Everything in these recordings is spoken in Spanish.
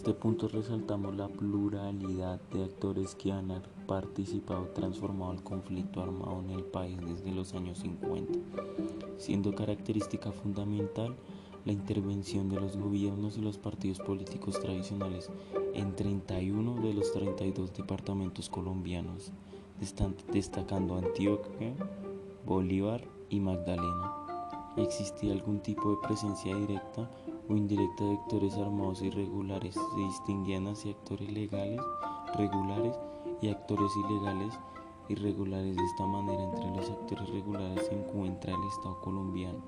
este punto resaltamos la pluralidad de actores que han participado transformado el conflicto armado en el país desde los años 50, siendo característica fundamental la intervención de los gobiernos y los partidos políticos tradicionales en 31 de los 32 departamentos colombianos, destacando Antioquia, Bolívar y Magdalena. Existía algún tipo de presencia directa o indirecta de actores armados irregulares. Se distinguían hacia actores legales, regulares y actores ilegales irregulares. De esta manera, entre los actores regulares se encuentra el Estado colombiano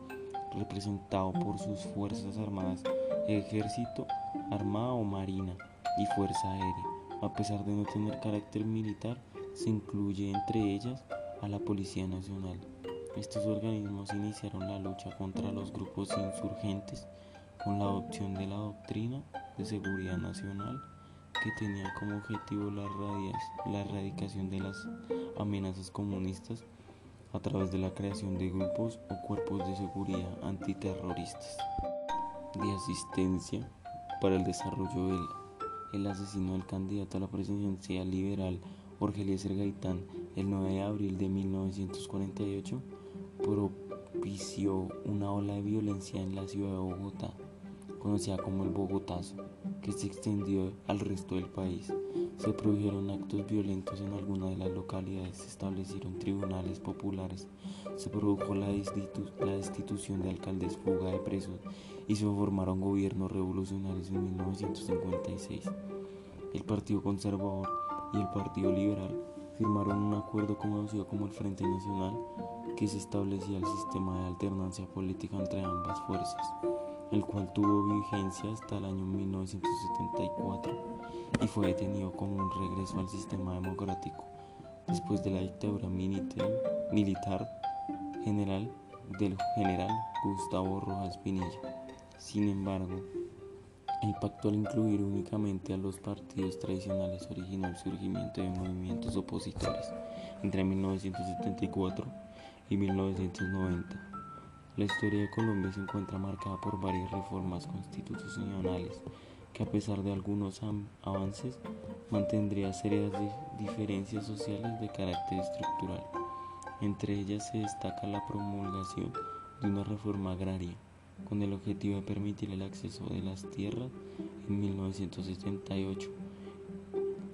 representado por sus Fuerzas Armadas, Ejército, Armada o Marina y Fuerza Aérea. A pesar de no tener carácter militar, se incluye entre ellas a la Policía Nacional. Estos organismos iniciaron la lucha contra los grupos insurgentes con la adopción de la doctrina de seguridad nacional que tenía como objetivo la, la erradicación de las amenazas comunistas a través de la creación de grupos o cuerpos de seguridad antiterroristas de asistencia para el desarrollo del el asesino del candidato a la presidencia liberal Jorge Eliezer Gaitán el 9 de abril de 1948 propició una ola de violencia en la ciudad de Bogotá, conocida como el Bogotazo, que se extendió al resto del país. Se produjeron actos violentos en algunas de las localidades, se establecieron tribunales populares, se produjo la, destitución de alcaldes, fuga de presos y se formaron gobiernos revolucionarios en 1956. El Partido Conservador y el Partido Liberal firmaron un acuerdo conocido como el Frente Nacional que se establecía el sistema de alternancia política entre ambas fuerzas el cual tuvo vigencia hasta el año 1974 y fue detenido como un regreso al sistema democrático después de la dictadura militar general del general Gustavo Rojas Pinilla. Sin embargo, el pacto al incluir únicamente a los partidos tradicionales originó el surgimiento de movimientos opositores entre 1974 y 1990 la historia de Colombia se encuentra marcada por varias reformas constitucionales que a pesar de algunos avances mantendría serias diferencias sociales de carácter estructural. Entre ellas se destaca la promulgación de una reforma agraria con el objetivo de permitir el acceso de las tierras en 1978.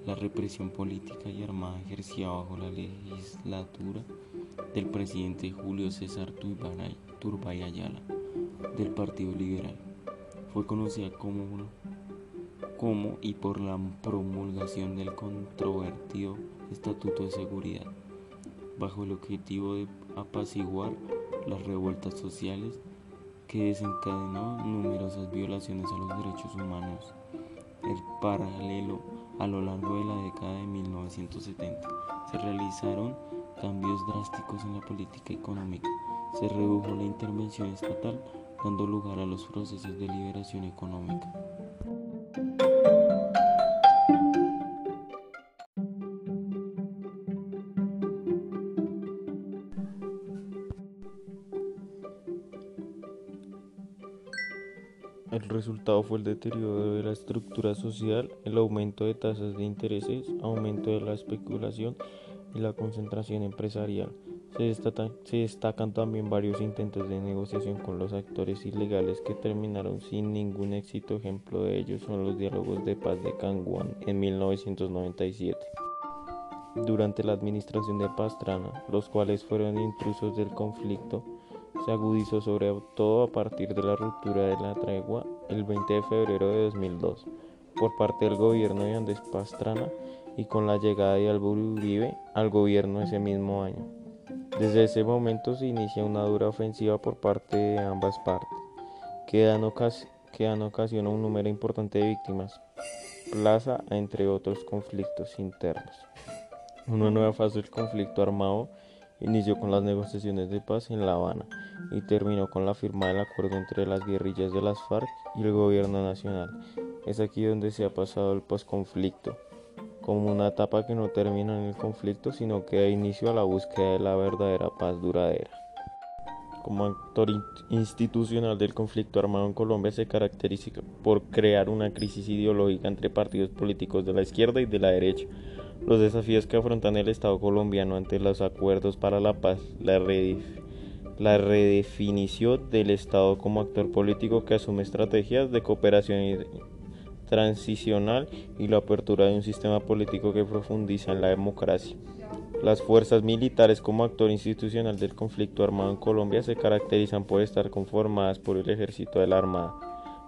La represión política y armada ejercida bajo la legislatura del presidente Julio César Turbay Ayala del Partido Liberal. Fue conocida como, como y por la promulgación del controvertido Estatuto de Seguridad, bajo el objetivo de apaciguar las revueltas sociales que desencadenó numerosas violaciones a los derechos humanos. El paralelo a lo largo de la década de 1970 se realizaron cambios drásticos en la política económica. Se redujo la intervención estatal, dando lugar a los procesos de liberación económica. El resultado fue el deterioro de la estructura social, el aumento de tasas de intereses, aumento de la especulación y la concentración empresarial. Se, destacan también varios intentos de negociación con los actores ilegales que terminaron sin ningún éxito. Ejemplo de ellos son los diálogos de paz de Canguán en 1997. Durante la administración de Pastrana, los cuales fueron intrusos del conflicto, se agudizó sobre todo a partir de la ruptura de la tregua el 20 de febrero de 2002 por parte del gobierno de Andrés Pastrana y con la llegada de Álvaro al gobierno ese mismo año. Desde ese momento se inicia una dura ofensiva por parte de ambas partes, que dan, ocasión a un número importante de víctimas, plaza entre otros conflictos internos. Una nueva fase del conflicto armado inició con las negociaciones de paz en La Habana y terminó con la firma del acuerdo entre las guerrillas de las FARC y el gobierno nacional. Es aquí donde se ha pasado el posconflicto como una etapa que no termina en el conflicto, sino que da inicio a la búsqueda de la verdadera paz duradera. como actor institucional del conflicto armado en Colombia se caracteriza por crear una crisis ideológica entre partidos políticos de la izquierda y de la derecha. Los desafíos que afrontan el Estado colombiano ante los acuerdos para la paz, la, la redefinición del Estado como actor político que asume estrategias de cooperación transicional y la apertura de un sistema político que profundiza en la democracia. Las fuerzas militares como actor institucional del conflicto armado en Colombia se caracterizan por estar conformadas por el ejército de la Armada.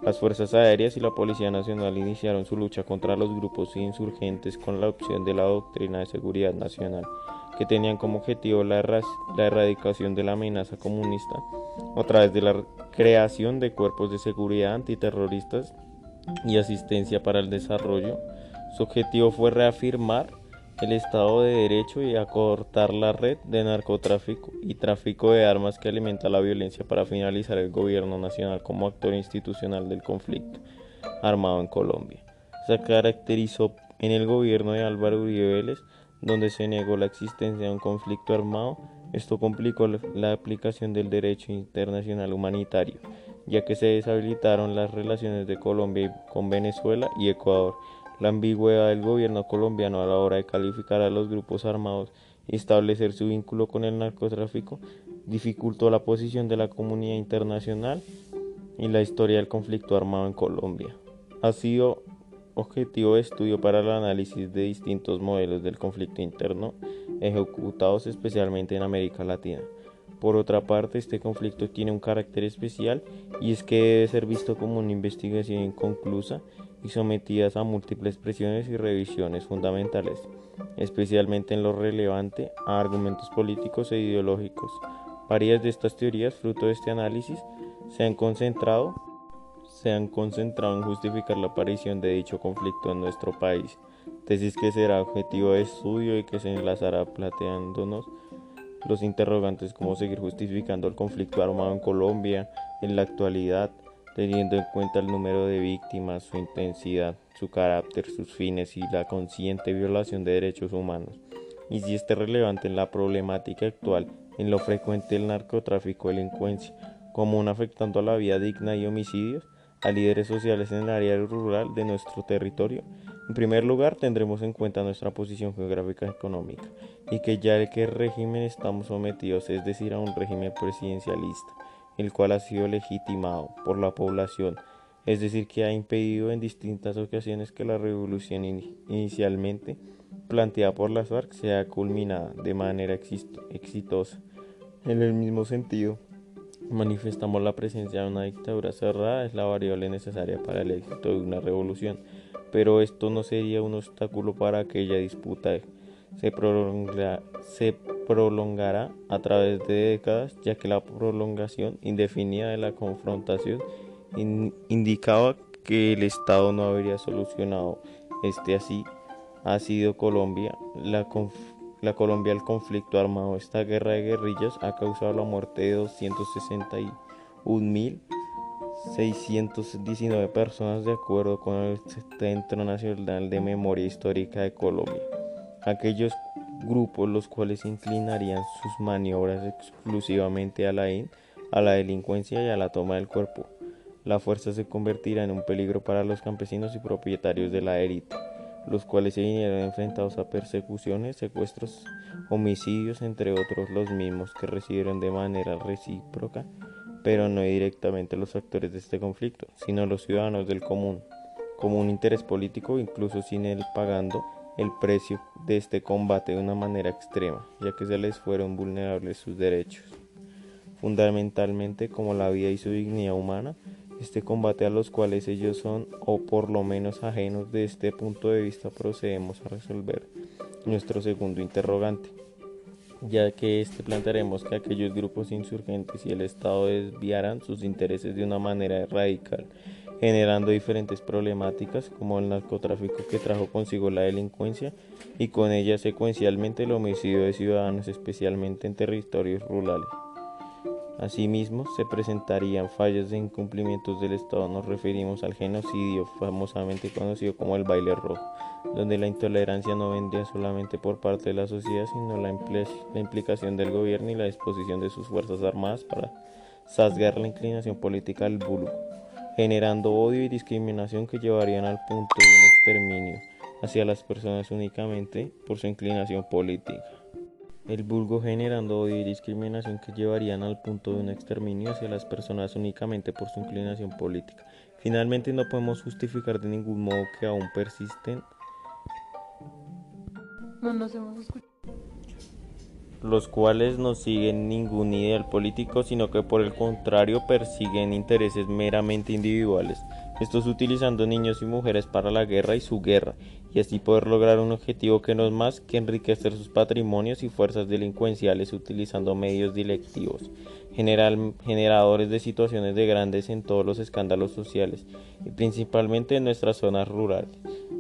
Las Fuerzas Aéreas y la Policía Nacional iniciaron su lucha contra los grupos insurgentes con la opción de la Doctrina de Seguridad Nacional, que tenían como objetivo la, la erradicación de la amenaza comunista a través de la creación de cuerpos de seguridad antiterroristas y asistencia para el desarrollo. Su objetivo fue reafirmar el Estado de Derecho y acortar la red de narcotráfico y tráfico de armas que alimenta la violencia para finalizar el gobierno nacional como actor institucional del conflicto armado en Colombia. Se caracterizó en el gobierno de Álvaro Uribe donde se negó la existencia de un conflicto armado. Esto complicó la aplicación del derecho internacional humanitario, ya que se deshabilitaron las relaciones de Colombia con Venezuela y Ecuador la ambigüedad del gobierno colombiano a la hora de calificar a los grupos armados y establecer su vínculo con el narcotráfico dificultó la posición de la comunidad internacional y la historia del conflicto armado en Colombia. Ha sido objetivo de estudio para el análisis de distintos modelos del conflicto interno ejecutados especialmente en América Latina. Por otra parte, este conflicto tiene un carácter especial y es que debe ser visto como una investigación inconclusa y sometidas a múltiples presiones y revisiones fundamentales, especialmente en lo relevante a argumentos políticos e ideológicos. Varias de estas teorías, fruto de este análisis, se han concentrado se han concentrado en justificar la aparición de dicho conflicto en nuestro país, tesis que será objetivo de estudio y que se enlazará planteándonos los interrogantes cómo seguir justificando el conflicto armado en Colombia en la actualidad, teniendo en cuenta el número de víctimas, su intensidad, su carácter, sus fines y la consciente violación de derechos humanos. Y si este relevante en la problemática actual, en lo frecuente el narcotráfico, delincuencia, común afectando a la vida digna y homicidios, a líderes sociales en el área rural de nuestro territorio. En primer lugar, tendremos en cuenta nuestra posición geográfica económica y que ya el que régimen estamos sometidos, es decir, a un régimen presidencialista, el cual ha sido legitimado por la población, es decir, que ha impedido en distintas ocasiones que la revolución inicialmente planteada por las FARC sea culminada de manera exitosa. En el mismo sentido, manifestamos la presencia de una dictadura cerrada es la variable necesaria para el éxito de una revolución, pero esto no sería un obstáculo para aquella disputa. Se, se prolongará a través de décadas, ya que la prolongación indefinida de la confrontación indicaba que el Estado no habría solucionado este así ha sido Colombia la, la Colombia el conflicto armado. Esta guerra de guerrillas ha causado la muerte de 261.619 personas de acuerdo con el Centro Nacional de Memoria Histórica de Colombia aquellos grupos los cuales inclinarían sus maniobras exclusivamente a la, a la delincuencia y a la toma del cuerpo. La fuerza se convertirá en un peligro para los campesinos y propietarios de la élite, los cuales se vinieron enfrentados a persecuciones, secuestros, homicidios, entre otros los mismos que recibieron de manera recíproca, pero no directamente los actores de este conflicto, sino los ciudadanos del común, como un interés político, incluso sin él pagando el precio de este combate de una manera extrema, ya que se les fueron vulnerables sus derechos. Fundamentalmente como la vida y su dignidad humana, este combate a los cuales ellos son o por lo menos ajenos de este punto de vista procedemos a resolver nuestro segundo interrogante, ya que este plantearemos que aquellos grupos insurgentes y el Estado desviarán sus intereses de una manera radical generando diferentes problemáticas como el narcotráfico que trajo consigo la delincuencia y con ella secuencialmente el homicidio de ciudadanos, especialmente en territorios rurales. Asimismo, se presentarían fallas de incumplimientos del Estado. Nos referimos al genocidio, famosamente conocido como el baile rojo, donde la intolerancia no vendría solamente por parte de la sociedad, sino la, implicación del gobierno y la disposición de sus fuerzas armadas para sasgar la inclinación política del vulgo, generando odio y discriminación que llevarían al punto de un exterminio hacia las personas únicamente por su inclinación política el vulgo generando odio y discriminación que llevarían al punto de un exterminio hacia las personas únicamente por su inclinación política. Finalmente no podemos justificar de ningún modo que aún persisten. No nos hemos escuchado. Los cuales no siguen ningún ideal político, sino que por el contrario persiguen intereses meramente individuales, estos utilizando niños y mujeres para la guerra y su guerra, y así poder lograr un objetivo que no es más que enriquecer sus patrimonios y fuerzas delincuenciales utilizando medios directivos, general, generadores de situaciones de grandes en todos los escándalos sociales, y principalmente en nuestras zonas rurales.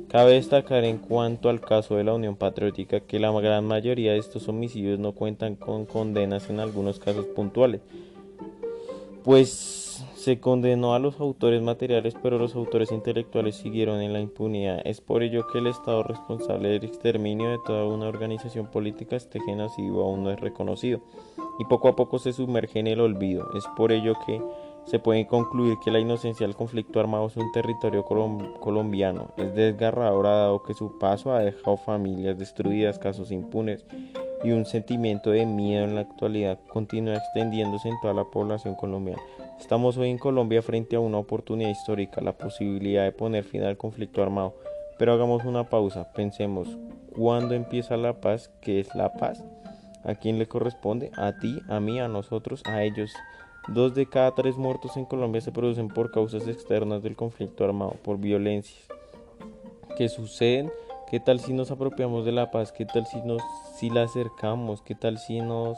Cabe destacar en cuanto al caso de la Unión Patriótica que la gran mayoría de estos homicidios no cuentan con condenas en algunos casos puntuales, pues se condenó a los autores materiales pero los autores intelectuales siguieron en la impunidad. Es por ello que el Estado responsable del exterminio de toda una organización política este genocidio aún no es reconocido y poco a poco se sumerge en el olvido. Es por ello que se puede concluir que la inocencia del conflicto armado es un territorio colombiano. Es desgarrador dado que su paso ha dejado familias destruidas, casos impunes y un sentimiento de miedo en la actualidad continúa extendiéndose en toda la población colombiana. Estamos hoy en Colombia frente a una oportunidad histórica, la posibilidad de poner fin al conflicto armado. Pero hagamos una pausa, pensemos, ¿cuándo empieza la paz? ¿Qué es la paz? ¿A quién le corresponde? ¿A ti, a mí, a nosotros, a ellos? Dos de cada tres muertos en Colombia se producen por causas externas del conflicto armado, por violencias. ¿Qué suceden? ¿Qué tal si nos apropiamos de la paz? ¿Qué tal si nos si la acercamos? ¿Qué tal si nos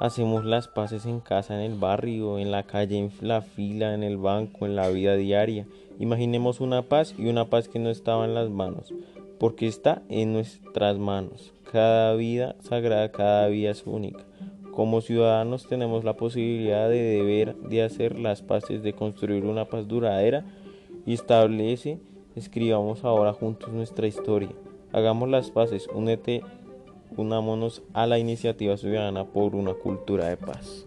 hacemos las paces en casa, en el barrio, en la calle, en la fila, en el banco, en la vida diaria? Imaginemos una paz y una paz que no estaba en las manos, porque está en nuestras manos. Cada vida sagrada, cada vida es única. Como ciudadanos tenemos la posibilidad de deber de hacer las paces, de construir una paz duradera y establece, escribamos ahora juntos nuestra historia. Hagamos las paces, únete, unámonos a la iniciativa ciudadana por una cultura de paz.